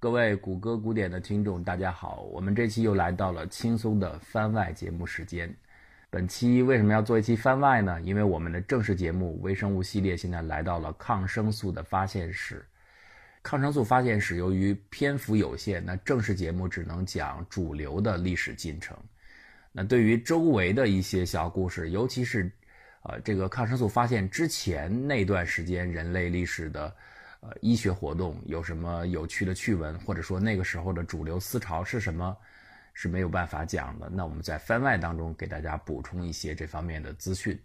各位谷歌古典的听众，大家好，我们这期又来到了轻松的番外节目时间。本期为什么要做一期番外呢？因为我们的正式节目微生物系列现在来到了抗生素的发现史。抗生素发现史由于篇幅有限，那正式节目只能讲主流的历史进程。那对于周围的一些小故事，尤其是，呃，这个抗生素发现之前那段时间人类历史的。呃，医学活动有什么有趣的趣闻，或者说那个时候的主流思潮是什么，是没有办法讲的。那我们在番外当中给大家补充一些这方面的资讯。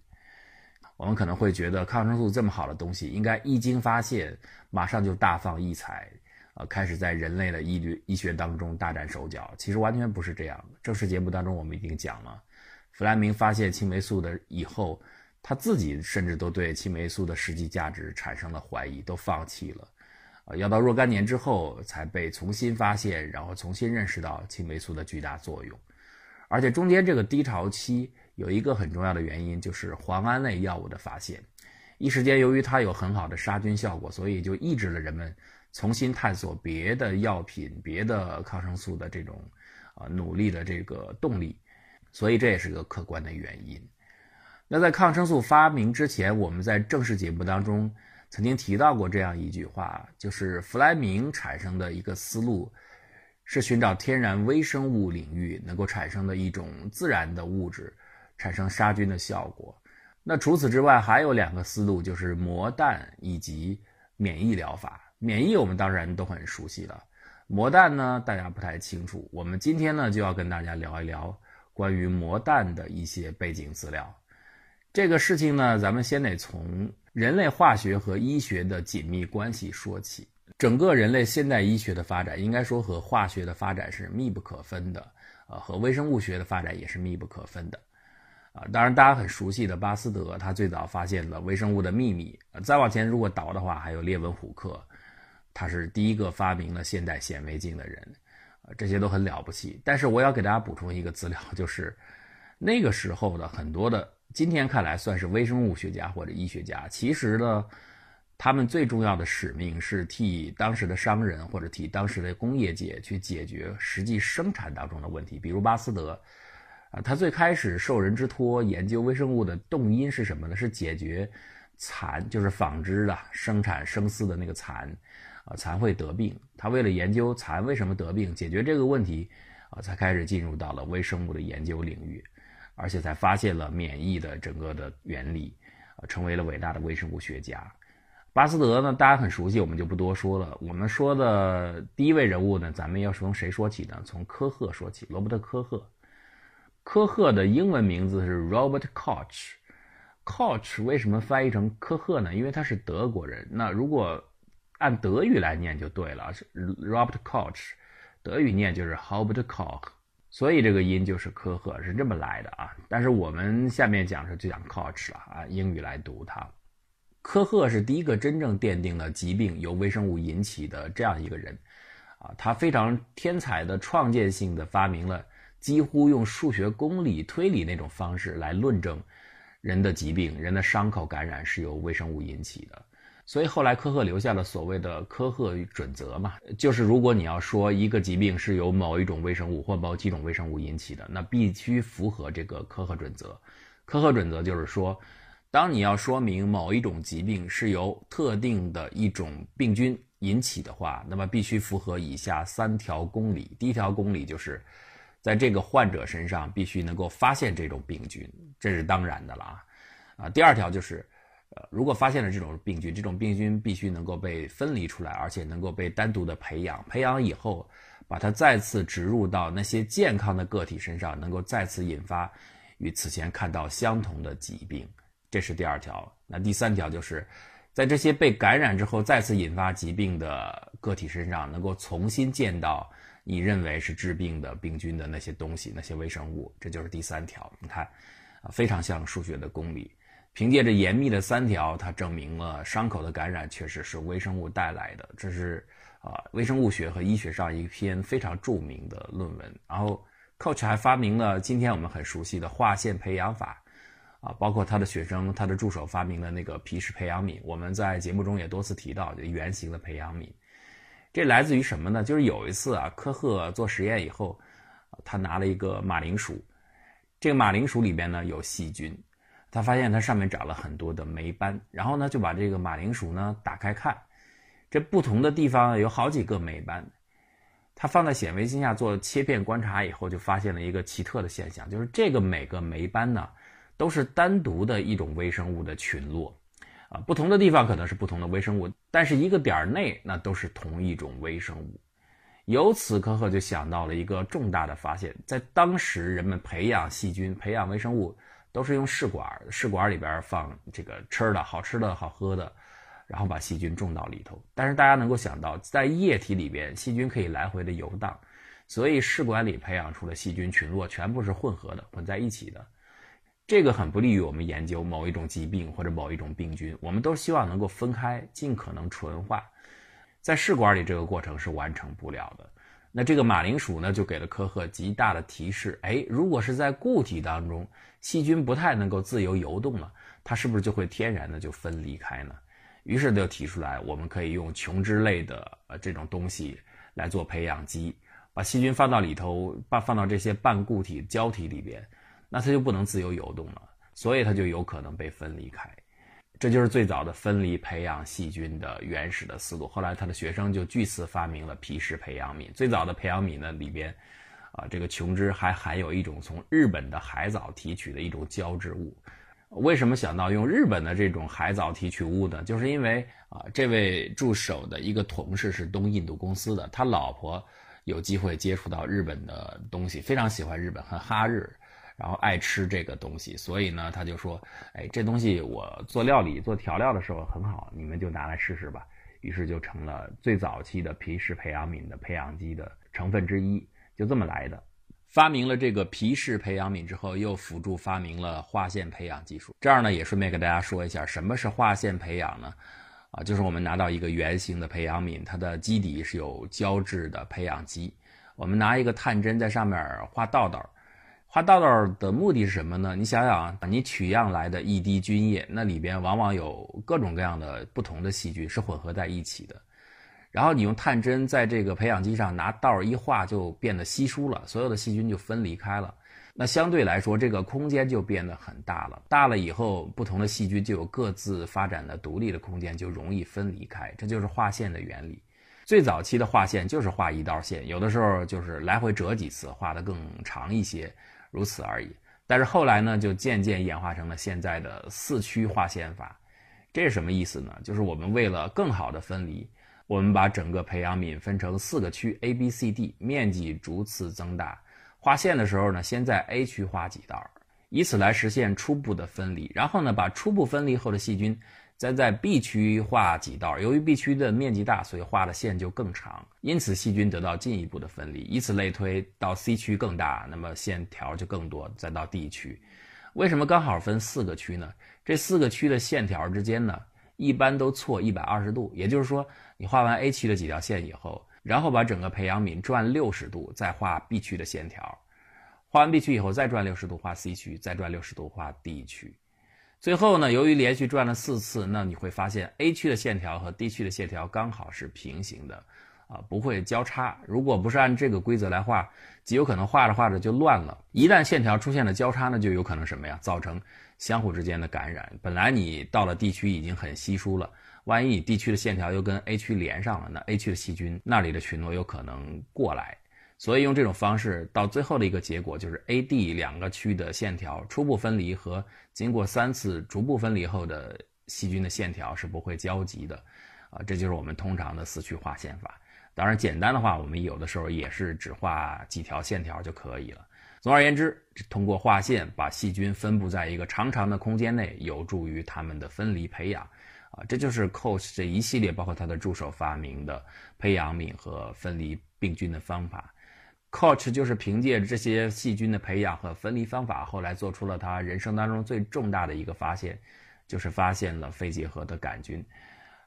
我们可能会觉得抗生素这么好的东西，应该一经发现马上就大放异彩，呃，开始在人类的医律医学当中大展手脚。其实完全不是这样的。正式节目当中我们已经讲了，弗莱明发现青霉素的以后。他自己甚至都对青霉素的实际价值产生了怀疑，都放弃了。呃，要到若干年之后才被重新发现，然后重新认识到青霉素的巨大作用。而且中间这个低潮期有一个很重要的原因，就是磺胺类药物的发现。一时间，由于它有很好的杀菌效果，所以就抑制了人们重新探索别的药品、别的抗生素的这种啊努力的这个动力。所以这也是个客观的原因。那在抗生素发明之前，我们在正式节目当中曾经提到过这样一句话，就是弗莱明产生的一个思路，是寻找天然微生物领域能够产生的一种自然的物质，产生杀菌的效果。那除此之外，还有两个思路，就是魔弹以及免疫疗法。免疫我们当然都很熟悉了，魔弹呢大家不太清楚。我们今天呢就要跟大家聊一聊关于魔弹的一些背景资料。这个事情呢，咱们先得从人类化学和医学的紧密关系说起。整个人类现代医学的发展，应该说和化学的发展是密不可分的，啊，和微生物学的发展也是密不可分的，啊，当然大家很熟悉的巴斯德，他最早发现了微生物的秘密。再往前如果倒的话，还有列文虎克，他是第一个发明了现代显微镜的人，啊，这些都很了不起。但是我要给大家补充一个资料，就是那个时候的很多的。今天看来算是微生物学家或者医学家，其实呢，他们最重要的使命是替当时的商人或者替当时的工业界去解决实际生产当中的问题。比如巴斯德，啊，他最开始受人之托研究微生物的动因是什么呢？是解决蚕，就是纺织的生产生丝的那个蚕，啊，蚕会得病。他为了研究蚕为什么得病，解决这个问题，啊，才开始进入到了微生物的研究领域。而且才发现了免疫的整个的原理，呃，成为了伟大的微生物学家。巴斯德呢，大家很熟悉，我们就不多说了。我们说的第一位人物呢，咱们要从谁说起呢？从科赫说起，罗伯特·科赫。科赫的英文名字是 Robert Koch。Koch 为什么翻译成科赫呢？因为他是德国人。那如果按德语来念就对了，是 Robert Koch，德语念就是 h o b e r t Koch。所以这个音就是科赫是这么来的啊，但是我们下面讲是就讲 coach 了啊，英语来读它。科赫是第一个真正奠定了疾病由微生物引起的这样一个人，啊，他非常天才的创建性的发明了几乎用数学公理推理那种方式来论证人的疾病、人的伤口感染是由微生物引起的。所以后来科赫留下了所谓的科赫准则嘛，就是如果你要说一个疾病是由某一种微生物或某几种微生物引起的，那必须符合这个科赫准则。科赫准则就是说，当你要说明某一种疾病是由特定的一种病菌引起的话，那么必须符合以下三条公理。第一条公理就是，在这个患者身上必须能够发现这种病菌，这是当然的了啊。啊，第二条就是。如果发现了这种病菌，这种病菌必须能够被分离出来，而且能够被单独的培养。培养以后，把它再次植入到那些健康的个体身上，能够再次引发与此前看到相同的疾病。这是第二条。那第三条就是，在这些被感染之后再次引发疾病的个体身上，能够重新见到你认为是致病的病菌的那些东西、那些微生物。这就是第三条。你看，啊，非常像数学的公理。凭借着严密的三条，他证明了伤口的感染确实是微生物带来的。这是啊，微生物学和医学上一篇非常著名的论文。然后，Coach 还发明了今天我们很熟悉的划线培养法，啊，包括他的学生、他的助手发明的那个皮氏培养皿，我们在节目中也多次提到，就圆形的培养皿。这来自于什么呢？就是有一次啊，科赫做实验以后，他拿了一个马铃薯，这个马铃薯里边呢有细菌，他发现它上面长了很多的霉斑，然后呢就把这个马铃薯呢打开看，这不同的地方有好几个霉斑，他放在显微镜下做切片观察以后，就发现了一个奇特的现象，就是这个每个霉斑呢都是单独的一种微生物的群落。啊，不同的地方可能是不同的微生物，但是一个点儿内那都是同一种微生物。由此，科赫就想到了一个重大的发现：在当时，人们培养细菌、培养微生物都是用试管，试管里边放这个吃的好吃的好喝的，然后把细菌种到里头。但是大家能够想到，在液体里边，细菌可以来回的游荡，所以试管里培养出的细菌群落全部是混合的，混在一起的。这个很不利于我们研究某一种疾病或者某一种病菌，我们都希望能够分开，尽可能纯化。在试管里，这个过程是完成不了的。那这个马铃薯呢，就给了科赫极大的提示：哎，如果是在固体当中，细菌不太能够自由游动了，它是不是就会天然的就分离开呢？于是就提出来，我们可以用琼脂类的呃这种东西来做培养基，把细菌放到里头，把放到这些半固体胶体里边。那它就不能自由游动了，所以它就有可能被分离开，这就是最早的分离培养细菌的原始的思路。后来他的学生就据此发明了皮氏培养皿。最早的培养皿呢里边，啊，这个琼脂还含有一种从日本的海藻提取的一种胶质物。为什么想到用日本的这种海藻提取物呢？就是因为啊，这位助手的一个同事是东印度公司的，他老婆有机会接触到日本的东西，非常喜欢日本，很哈日。然后爱吃这个东西，所以呢，他就说：“哎，这东西我做料理、做调料的时候很好，你们就拿来试试吧。”于是就成了最早期的皮氏培养皿的培养基的成分之一，就这么来的。发明了这个皮氏培养皿之后，又辅助发明了划线培养技术。这儿呢，也顺便给大家说一下，什么是划线培养呢？啊，就是我们拿到一个圆形的培养皿，它的基底是有胶质的培养基，我们拿一个探针在上面画道道。画道道的目的是什么呢？你想想啊，你取样来的一滴菌液，那里边往往有各种各样的不同的细菌是混合在一起的。然后你用探针在这个培养基上拿道一画，就变得稀疏了，所有的细菌就分离开了。那相对来说，这个空间就变得很大了。大了以后，不同的细菌就有各自发展的独立的空间，就容易分离开。这就是画线的原理。最早期的画线就是画一道线，有的时候就是来回折几次，画得更长一些。如此而已，但是后来呢，就渐渐演化成了现在的四区划线法。这是什么意思呢？就是我们为了更好的分离，我们把整个培养皿分成四个区 A、B、C、D，面积逐次增大。划线的时候呢，先在 A 区画几道，以此来实现初步的分离。然后呢，把初步分离后的细菌。再在 B 区画几道，由于 B 区的面积大，所以画的线就更长，因此细菌得到进一步的分离。以此类推，到 C 区更大，那么线条就更多。再到 D 区，为什么刚好分四个区呢？这四个区的线条之间呢，一般都错一百二十度。也就是说，你画完 A 区的几条线以后，然后把整个培养皿转六十度，再画 B 区的线条。画完 B 区以后，再转六十度画 C 区，再转六十度画 D 区。最后呢，由于连续转了四次，那你会发现 A 区的线条和 D 区的线条刚好是平行的，啊，不会交叉。如果不是按这个规则来画，极有可能画着画着就乱了。一旦线条出现了交叉呢，就有可能什么呀？造成相互之间的感染。本来你到了 D 区已经很稀疏了，万一你 D 区的线条又跟 A 区连上了，那 A 区的细菌那里的群落有可能过来。所以用这种方式，到最后的一个结果就是 A、D 两个区的线条初步分离和经过三次逐步分离后的细菌的线条是不会交集的，啊，这就是我们通常的四区划线法。当然，简单的话，我们有的时候也是只画几条线条就可以了。总而言之，通过划线把细菌分布在一个长长的空间内，有助于它们的分离培养，啊，这就是 Coach 这一系列包括他的助手发明的培养皿和分离病菌的方法。Koch 就是凭借着这些细菌的培养和分离方法，后来做出了他人生当中最重大的一个发现，就是发现了肺结核的杆菌。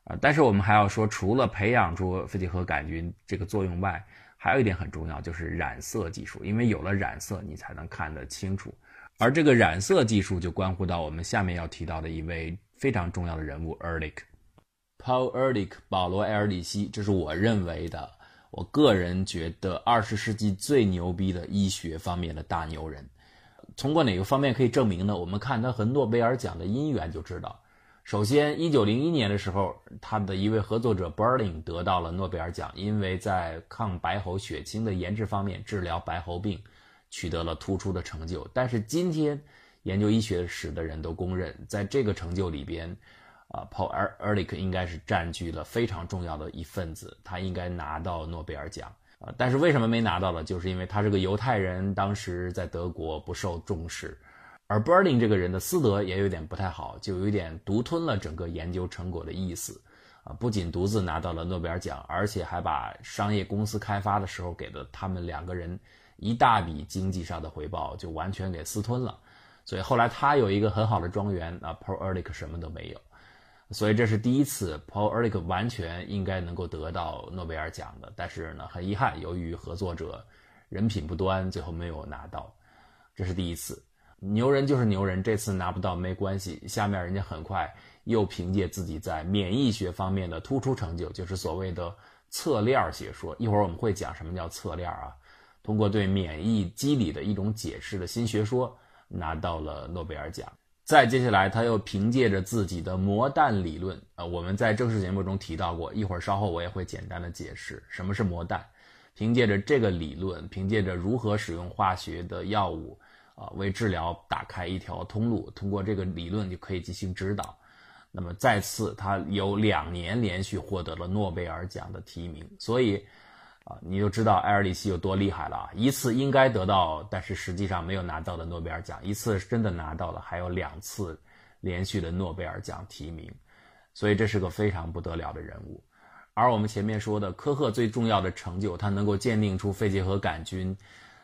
啊，但是我们还要说，除了培养出肺结核杆菌这个作用外，还有一点很重要，就是染色技术。因为有了染色，你才能看得清楚。而这个染色技术就关乎到我们下面要提到的一位非常重要的人物 Ehrlich。Paul Ehrlich 保罗·埃尔里希，这是我认为的，我个人觉得二十世纪最牛逼的医学方面的大牛人。通过哪个方面可以证明呢？我们看他和诺贝尔奖的因缘就知道。首先，一九零一年的时候，他的一位合作者 Berling 得到了诺贝尔奖，因为在抗白喉血清的研制方面治疗白喉病取得了突出的成就。但是今天研究医学史的人都公认，在这个成就里边，啊，Paul Ehrlich 应该是占据了非常重要的一份子，他应该拿到诺贝尔奖。啊，但是为什么没拿到呢？就是因为他是个犹太人，当时在德国不受重视。而 Berlin 这个人的私德也有点不太好，就有点独吞了整个研究成果的意思，啊，不仅独自拿到了诺贝尔奖，而且还把商业公司开发的时候给的他们两个人一大笔经济上的回报就完全给私吞了。所以后来他有一个很好的庄园，啊，Paul Ehrlich 什么都没有。所以这是第一次，Paul Erlich 完全应该能够得到诺贝尔奖的，但是呢，很遗憾，由于合作者人品不端，最后没有拿到。这是第一次。牛人就是牛人，这次拿不到没关系。下面人家很快又凭借自己在免疫学方面的突出成就，就是所谓的侧链学说。一会儿我们会讲什么叫侧链啊？通过对免疫机理的一种解释的新学说，拿到了诺贝尔奖。再接下来，他又凭借着自己的魔弹理论，呃，我们在正式节目中提到过，一会儿稍后我也会简单的解释什么是魔弹。凭借着这个理论，凭借着如何使用化学的药物。啊，为治疗打开一条通路，通过这个理论就可以进行指导。那么再次，他有两年连续获得了诺贝尔奖的提名，所以啊，你就知道埃尔里希有多厉害了啊！一次应该得到，但是实际上没有拿到的诺贝尔奖，一次真的拿到了，还有两次连续的诺贝尔奖提名，所以这是个非常不得了的人物。而我们前面说的科赫最重要的成就，他能够鉴定出肺结核杆菌。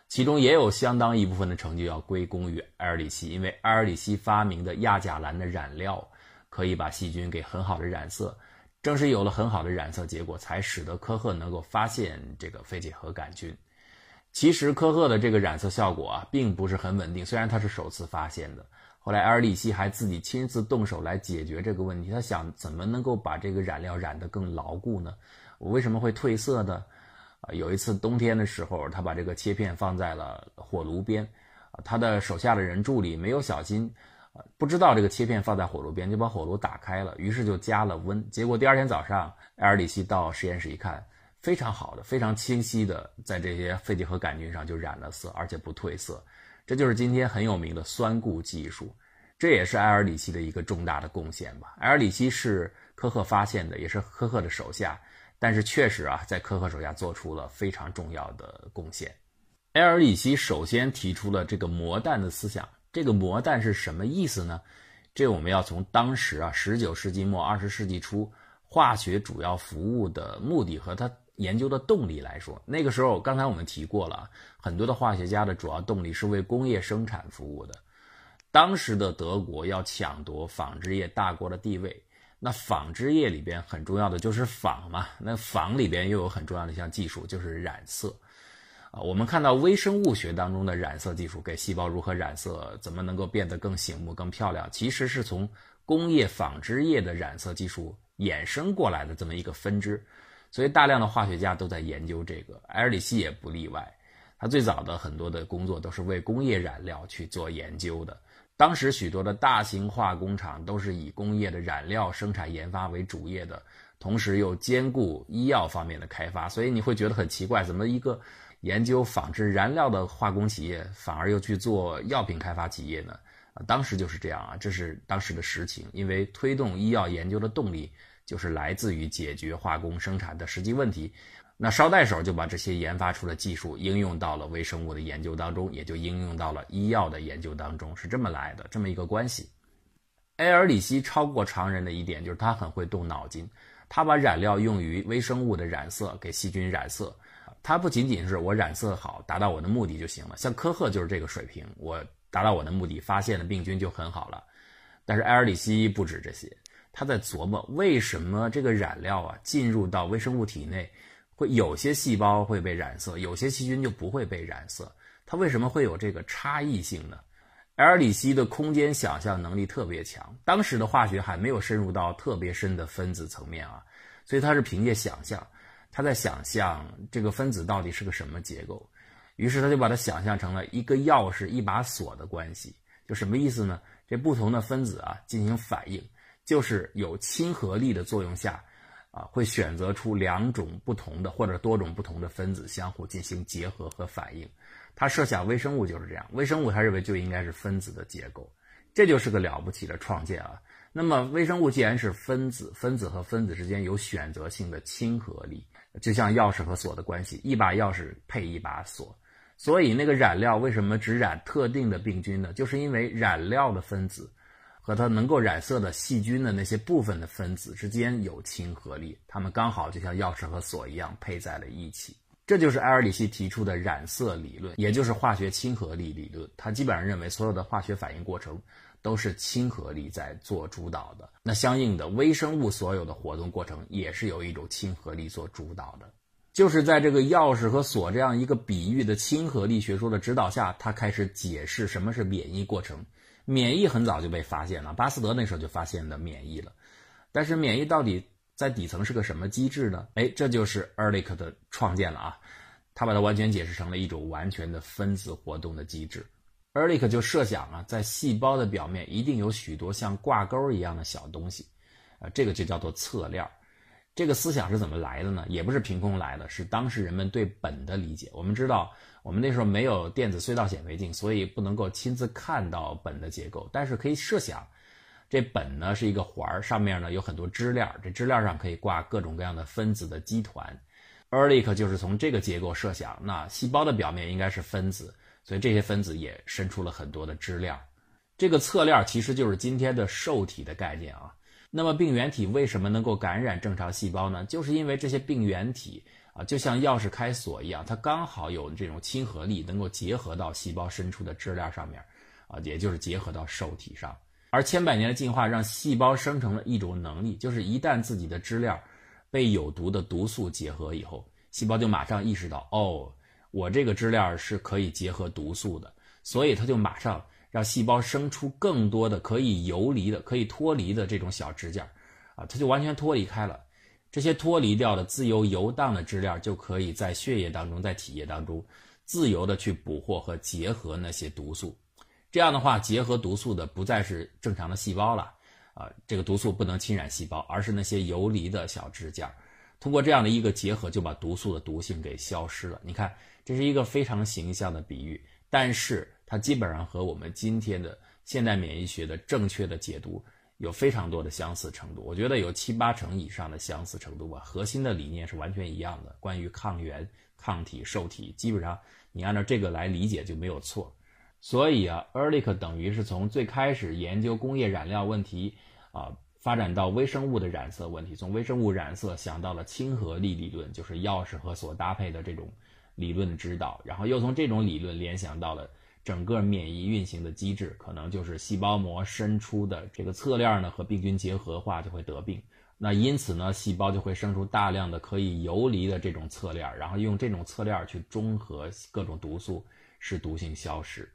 其中也有相当一部分的成就要归功于埃尔里希，因为埃尔里希发明的亚甲蓝的染料可以把细菌给很好的染色，正是有了很好的染色结果，才使得科赫能够发现这个肺结核杆菌。其实科赫的这个染色效果啊，并不是很稳定，虽然他是首次发现的，后来埃尔里希还自己亲自动手来解决这个问题。他想怎么能够把这个染料染得更牢固呢？我为什么会褪色呢？啊，有一次冬天的时候，他把这个切片放在了火炉边，啊，他的手下的人助理没有小心，不知道这个切片放在火炉边，就把火炉打开了，于是就加了温。结果第二天早上，埃尔里希到实验室一看，非常好的、非常清晰的，在这些肺结核杆菌上就染了色，而且不褪色。这就是今天很有名的酸固技术，这也是埃尔里希的一个重大的贡献吧。埃尔里希是科赫发现的，也是科赫的手下。但是确实啊，在科赫手下做出了非常重要的贡献。埃尔里希首先提出了这个魔弹的思想。这个魔弹是什么意思呢？这我们要从当时啊，十九世纪末二十世纪初化学主要服务的目的和它研究的动力来说。那个时候，刚才我们提过了，很多的化学家的主要动力是为工业生产服务的。当时的德国要抢夺纺织业大国的地位。那纺织业里边很重要的就是纺嘛，那纺里边又有很重要的一项技术就是染色，啊，我们看到微生物学当中的染色技术，给细胞如何染色，怎么能够变得更醒目、更漂亮，其实是从工业纺织业的染色技术衍生过来的这么一个分支，所以大量的化学家都在研究这个，埃尔里希也不例外，他最早的很多的工作都是为工业染料去做研究的。当时许多的大型化工厂都是以工业的染料生产研发为主业的，同时又兼顾医药方面的开发，所以你会觉得很奇怪，怎么一个研究纺织燃料的化工企业反而又去做药品开发企业呢？啊，当时就是这样啊，这是当时的实情，因为推动医药研究的动力就是来自于解决化工生产的实际问题。那捎带手就把这些研发出的技术应用到了微生物的研究当中，也就应用到了医药的研究当中，是这么来的，这么一个关系。埃尔里希超过常人的一点就是他很会动脑筋，他把染料用于微生物的染色，给细菌染色。他不仅仅是我染色好，达到我的目的就行了。像科赫就是这个水平，我达到我的目的，发现了病菌就很好了。但是埃尔里希不止这些，他在琢磨为什么这个染料啊进入到微生物体内。会有些细胞会被染色，有些细菌就不会被染色。它为什么会有这个差异性呢？埃尔里希的空间想象能力特别强，当时的化学还没有深入到特别深的分子层面啊，所以他是凭借想象，他在想象这个分子到底是个什么结构，于是他就把它想象成了一个钥匙一把锁的关系，就什么意思呢？这不同的分子啊进行反应，就是有亲和力的作用下，啊会选择出两种不同的或者多种不同的分子相互进行结合和反应。他设想微生物就是这样，微生物他认为就应该是分子的结构，这就是个了不起的创建啊。那么微生物既然是分子，分子和分子之间有选择性的亲和力，就像钥匙和锁的关系，一把钥匙配一把锁。所以那个染料为什么只染特定的病菌呢？就是因为染料的分子和它能够染色的细菌的那些部分的分子之间有亲和力，它们刚好就像钥匙和锁一样配在了一起。这就是埃尔里希提出的染色理论，也就是化学亲和力理论。他基本上认为所有的化学反应过程都是亲和力在做主导的。那相应的，微生物所有的活动过程也是由一种亲和力做主导的。就是在这个钥匙和锁这样一个比喻的亲和力学说的指导下，他开始解释什么是免疫过程。免疫很早就被发现了，巴斯德那时候就发现的免疫了。但是免疫到底？在底层是个什么机制呢？哎，这就是 Ehrlich 的创建了啊！他把它完全解释成了一种完全的分子活动的机制。Ehrlich 就设想啊，在细胞的表面一定有许多像挂钩一样的小东西，啊，这个就叫做侧链。这个思想是怎么来的呢？也不是凭空来的，是当时人们对苯的理解。我们知道，我们那时候没有电子隧道显微镜，所以不能够亲自看到苯的结构，但是可以设想。这苯呢是一个环儿，上面呢有很多支链，这支链上可以挂各种各样的分子的基团。Ehrlich 就是从这个结构设想，那细胞的表面应该是分子，所以这些分子也伸出了很多的支链。这个侧链其实就是今天的受体的概念啊。那么病原体为什么能够感染正常细胞呢？就是因为这些病原体啊，就像钥匙开锁一样，它刚好有这种亲和力，能够结合到细胞伸出的支链上面，啊，也就是结合到受体上。而千百年的进化让细胞生成了一种能力，就是一旦自己的支链被有毒的毒素结合以后，细胞就马上意识到，哦，我这个支链是可以结合毒素的，所以它就马上让细胞生出更多的可以游离的、可以脱离的这种小支架，啊，它就完全脱离开了。这些脱离掉的、自由游荡的支链就可以在血液当中、在体液当中自由的去捕获和结合那些毒素。这样的话，结合毒素的不再是正常的细胞了，啊，这个毒素不能侵染细胞，而是那些游离的小支架。通过这样的一个结合，就把毒素的毒性给消失了。你看，这是一个非常形象的比喻，但是它基本上和我们今天的现代免疫学的正确的解读有非常多的相似程度。我觉得有七八成以上的相似程度吧。核心的理念是完全一样的，关于抗原、抗体、受体，基本上你按照这个来理解就没有错。所以啊，Ehrlich 等于是从最开始研究工业染料问题，啊，发展到微生物的染色问题，从微生物染色想到了亲和力理论，就是钥匙和锁搭配的这种理论的指导，然后又从这种理论联想到了整个免疫运行的机制，可能就是细胞膜伸出的这个侧链呢和病菌结合化就会得病，那因此呢，细胞就会生出大量的可以游离的这种侧链，然后用这种侧链去中和各种毒素，使毒性消失。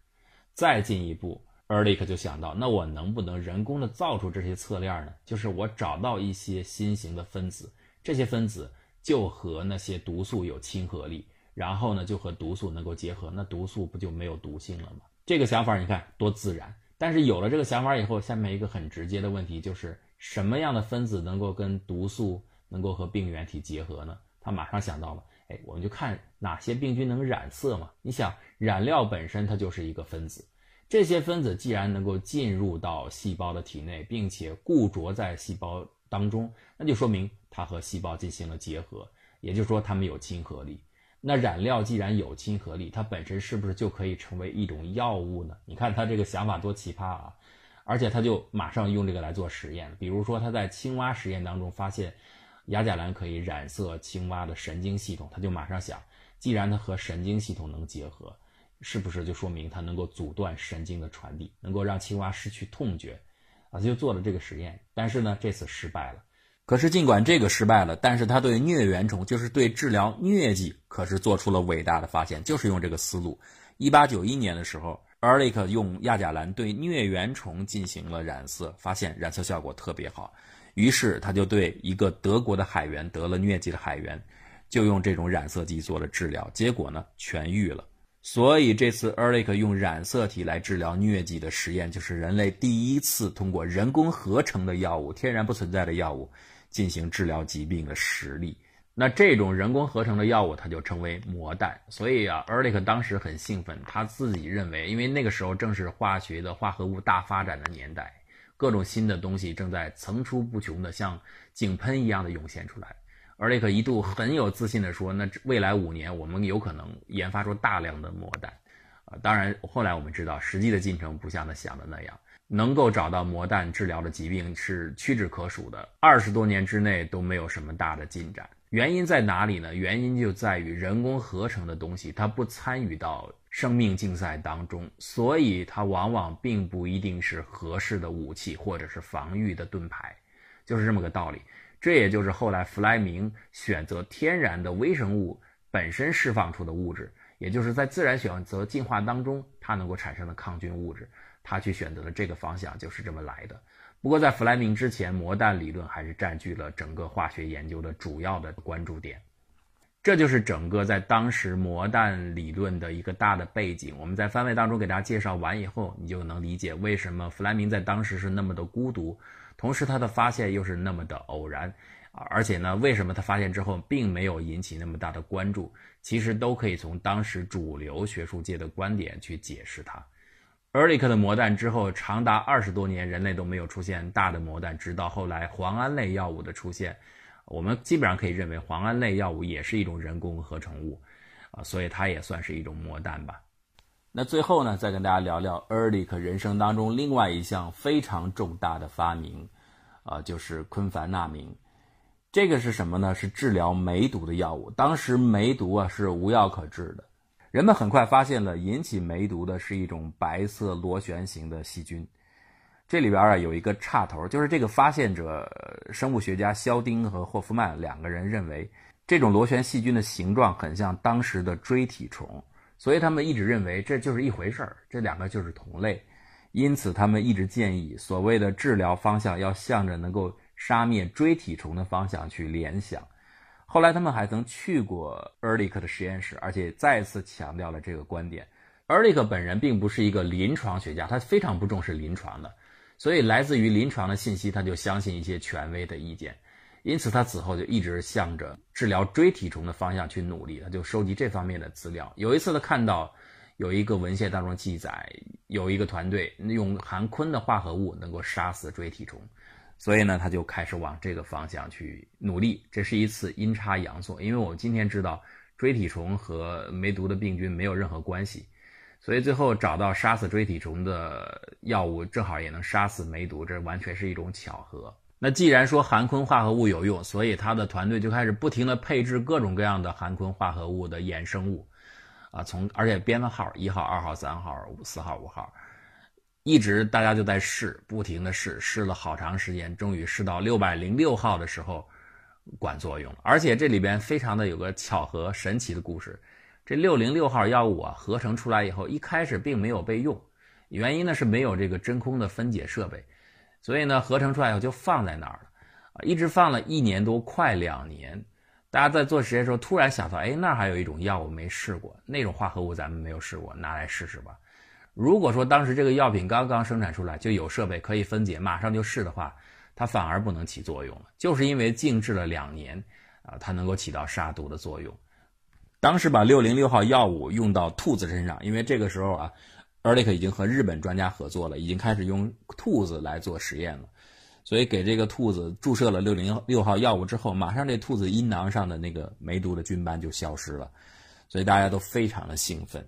再进一步，Eric 就想到，那我能不能人工的造出这些侧链呢？就是我找到一些新型的分子，这些分子就和那些毒素有亲和力，然后呢就和毒素能够结合，那毒素不就没有毒性了吗？这个想法你看多自然。但是有了这个想法以后，下面一个很直接的问题就是什么样的分子能够跟毒素能够和病原体结合呢？他马上想到了。哎，我们就看哪些病菌能染色嘛？你想，染料本身它就是一个分子，这些分子既然能够进入到细胞的体内，并且固着在细胞当中，那就说明它和细胞进行了结合，也就是说它们有亲和力。那染料既然有亲和力，它本身是不是就可以成为一种药物呢？你看他这个想法多奇葩啊！而且他就马上用这个来做实验，比如说他在青蛙实验当中发现。亚甲蓝可以染色青蛙的神经系统，他就马上想，既然它和神经系统能结合，是不是就说明它能够阻断神经的传递，能够让青蛙失去痛觉？啊，就做了这个实验，但是呢，这次失败了。可是尽管这个失败了，但是他对疟原虫，就是对治疗疟疾，可是做出了伟大的发现，就是用这个思路。一八九一年的时候埃里克用亚甲蓝对疟原虫进行了染色，发现染色效果特别好，于是他就对一个德国的海员得了疟疾的海员，就用这种染色剂做了治疗，结果呢痊愈了。所以这次 Ehrlich 用染色体来治疗疟疾的实验，就是人类第一次通过人工合成的药物、天然不存在的药物进行治疗疾病的实例。那这种人工合成的药物，它就称为魔弹。所以啊，Ehrlich 当时很兴奋，他自己认为，因为那个时候正是化学的化合物大发展的年代，各种新的东西正在层出不穷的像井喷一样的涌现出来。而雷克一度很有自信地说：“那未来五年，我们有可能研发出大量的魔弹。”啊，当然，后来我们知道，实际的进程不像他想的那样，能够找到魔弹治疗的疾病是屈指可数的。二十多年之内都没有什么大的进展，原因在哪里呢？原因就在于人工合成的东西，它不参与到生命竞赛当中，所以它往往并不一定是合适的武器或者是防御的盾牌，就是这么个道理。这也就是后来弗莱明选择天然的微生物本身释放出的物质，也就是在自然选择进化当中它能够产生的抗菌物质，他去选择了这个方向，就是这么来的。不过在弗莱明之前，魔弹理论还是占据了整个化学研究的主要的关注点。这就是整个在当时魔弹理论的一个大的背景。我们在番位当中给大家介绍完以后，你就能理解为什么弗莱明在当时是那么的孤独。同时，他的发现又是那么的偶然，而且呢，为什么他发现之后并没有引起那么大的关注？其实都可以从当时主流学术界的观点去解释它。E r l i c 的魔弹之后，长达二十多年，人类都没有出现大的魔弹，直到后来磺胺类药物的出现，我们基本上可以认为磺胺类药物也是一种人工合成物，啊，所以它也算是一种魔弹吧。那最后呢，再跟大家聊聊 e r l i c 人生当中另外一项非常重大的发明，啊，就是昆凡那明。这个是什么呢？是治疗梅毒的药物。当时梅毒啊是无药可治的，人们很快发现了引起梅毒的是一种白色螺旋形的细菌。这里边啊有一个插头，就是这个发现者生物学家肖丁和霍夫曼两个人认为，这种螺旋细菌的形状很像当时的锥体虫。所以他们一直认为这就是一回事儿，这两个就是同类，因此他们一直建议所谓的治疗方向要向着能够杀灭锥体虫的方向去联想。后来他们还曾去过埃里克的实验室，而且再次强调了这个观点。埃里克本人并不是一个临床学家，他非常不重视临床的，所以来自于临床的信息，他就相信一些权威的意见。因此，他此后就一直向着治疗锥体虫的方向去努力，他就收集这方面的资料。有一次，他看到有一个文献当中记载，有一个团队用含醌的化合物能够杀死锥体虫，所以呢，他就开始往这个方向去努力。这是一次阴差阳错，因为我们今天知道锥体虫和梅毒的病菌没有任何关系，所以最后找到杀死锥体虫的药物，正好也能杀死梅毒，这完全是一种巧合。那既然说含醌化合物有用，所以他的团队就开始不停地配置各种各样的含醌化合物的衍生物，啊，从而且编了号，一号、二号、三号、四号、五号，一直大家就在试，不停地试，试了好长时间，终于试到六百零六号的时候，管作用了。而且这里边非常的有个巧合、神奇的故事，这六零六号药物啊，合成出来以后，一开始并没有被用，原因呢是没有这个真空的分解设备。所以呢，合成出来以后就放在那儿了，啊，一直放了一年多，快两年。大家在做实验的时候，突然想到，哎，那还有一种药物没试过，那种化合物咱们没有试过，拿来试试吧。如果说当时这个药品刚刚生产出来，就有设备可以分解，马上就试的话，它反而不能起作用了，就是因为静置了两年，啊，它能够起到杀毒的作用。当时把六零六号药物用到兔子身上，因为这个时候啊。埃里克已经和日本专家合作了，已经开始用兔子来做实验了。所以给这个兔子注射了六零六号药物之后，马上这兔子阴囊上的那个梅毒的菌斑就消失了。所以大家都非常的兴奋。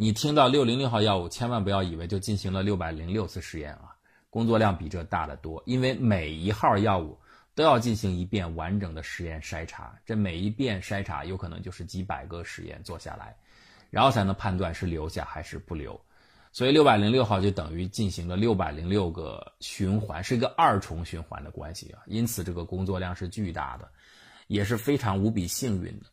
你听到六零六号药物，千万不要以为就进行了六百零六次实验啊，工作量比这大得多。因为每一号药物都要进行一遍完整的实验筛查，这每一遍筛查有可能就是几百个实验做下来，然后才能判断是留下还是不留。所以六百零六号就等于进行了六百零六个循环，是一个二重循环的关系啊。因此这个工作量是巨大的，也是非常无比幸运的。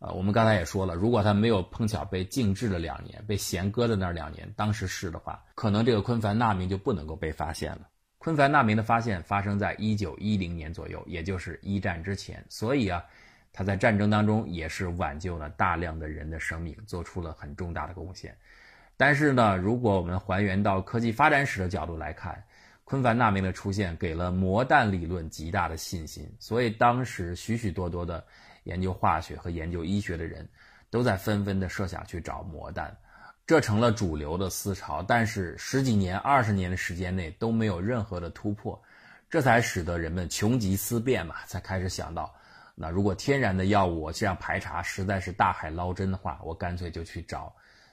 呃，我们刚才也说了，如果它没有碰巧被静置了两年，被闲搁在那两年，当时是的话，可能这个昆凡纳明就不能够被发现了。昆凡纳明的发现发生在一九一零年左右，也就是一战之前，所以啊，他在战争当中也是挽救了大量的人的生命，做出了很重大的贡献。但是呢，如果我们还原到科技发展史的角度来看，昆凡纳明的出现给了魔弹理论极大的信心，所以当时许许多多的。研究化学和研究医学的人，都在纷纷的设想去找魔弹，这成了主流的思潮。但是十几年、二十年的时间内都没有任何的突破，这才使得人们穷极思变嘛，才开始想到，那如果天然的药物我这样排查实在是大海捞针的话，我干脆就去找，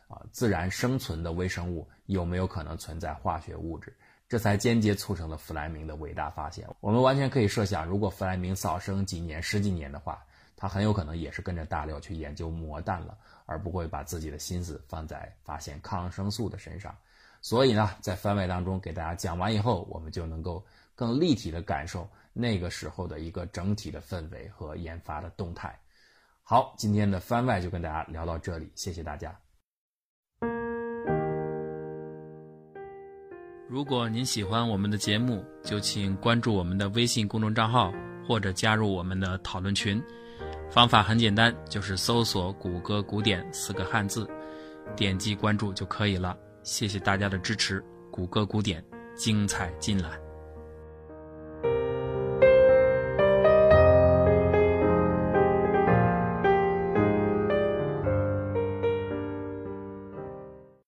啊，自然生存的微生物有没有可能存在化学物质？这才间接促成了弗莱明的伟大发现。我们完全可以设想，如果弗莱明早生几年、十几年的话。他很有可能也是跟着大刘去研究魔弹了，而不会把自己的心思放在发现抗生素的身上。所以呢，在番外当中给大家讲完以后，我们就能够更立体的感受那个时候的一个整体的氛围和研发的动态。好，今天的番外就跟大家聊到这里，谢谢大家。如果您喜欢我们的节目，就请关注我们的微信公众账号，或者加入我们的讨论群。方法很简单，就是搜索“谷歌古典”四个汉字，点击关注就可以了。谢谢大家的支持，谷歌古典精彩尽览。